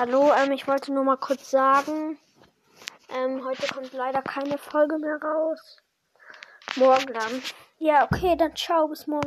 Hallo, ähm, ich wollte nur mal kurz sagen, ähm, heute kommt leider keine Folge mehr raus. Morgen dann. Ja, okay, dann ciao, bis morgen.